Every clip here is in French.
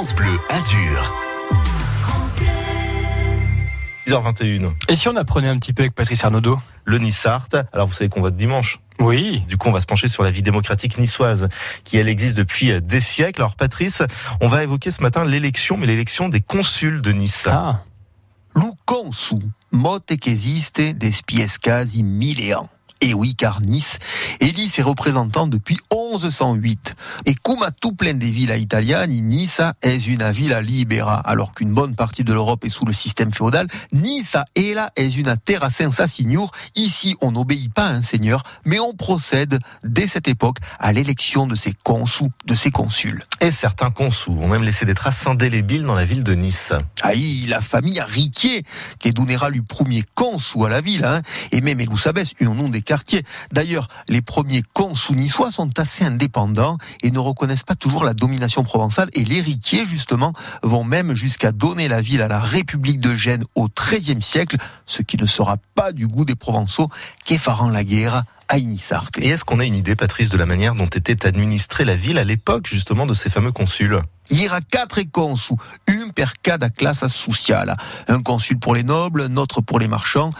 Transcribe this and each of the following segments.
France Bleu Azur. 6h21. Et si on apprenait un petit peu avec Patrice Arnaudot? Le Nissart. Alors vous savez qu'on vote dimanche. Oui. Du coup, on va se pencher sur la vie démocratique niçoise, qui elle existe depuis des siècles. Alors Patrice, on va évoquer ce matin l'élection, mais l'élection des consuls de Nice. Ah. Lu consu, mote che esiste despies quasi mille ans. Et oui, car Nice élit ses représentants depuis 1108. Et comme à tout plein des villes italiennes, Nice est une ville libera. Alors qu'une bonne partie de l'Europe est sous le système féodal, Nice est là est une terra senza signor. Ici, on n'obéit pas à un seigneur, mais on procède dès cette époque à l'élection de ses consuls, de ses consuls. Et certains consuls vont même laisser des traces indélébiles dans la ville de Nice. Aïe, la famille Riquier, qui donnera le premier consul à la ville, hein, et même Elusabès, un nom des quartiers. D'ailleurs, les premiers consuls niçois sont assez indépendants et ne reconnaissent pas toujours la domination provençale. Et les Riquier, justement, vont même jusqu'à donner la ville à la République de Gênes au XIIIe siècle, ce qui ne sera pas du goût des Provençaux, qui faront la guerre à Inissarte. Et est-ce qu'on a une idée, Patrice, de la manière dont était administrée la ville à l'époque, justement, de ces fameux consuls? Il y aura quatre consuls, un per cada classe sociale. Un consul pour les nobles, un autre pour les marchands,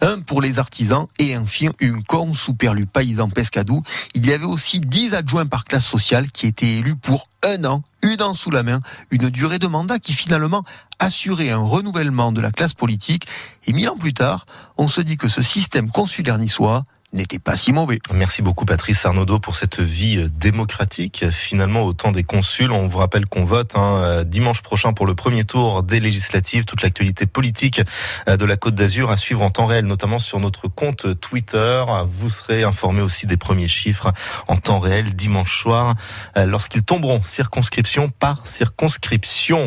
un pour les artisans et enfin un consul per le paysan pescadou. Il y avait aussi dix adjoints par classe sociale qui étaient élus pour un an, une an sous la main, une durée de mandat qui finalement assurait un renouvellement de la classe politique. Et mille ans plus tard, on se dit que ce système consulaire niçois n'était pas si mauvais. Merci beaucoup Patrice Arnaudot pour cette vie démocratique. Finalement, au temps des consuls, on vous rappelle qu'on vote hein, dimanche prochain pour le premier tour des législatives. Toute l'actualité politique de la Côte d'Azur à suivre en temps réel, notamment sur notre compte Twitter. Vous serez informé aussi des premiers chiffres en temps réel dimanche soir, lorsqu'ils tomberont circonscription par circonscription.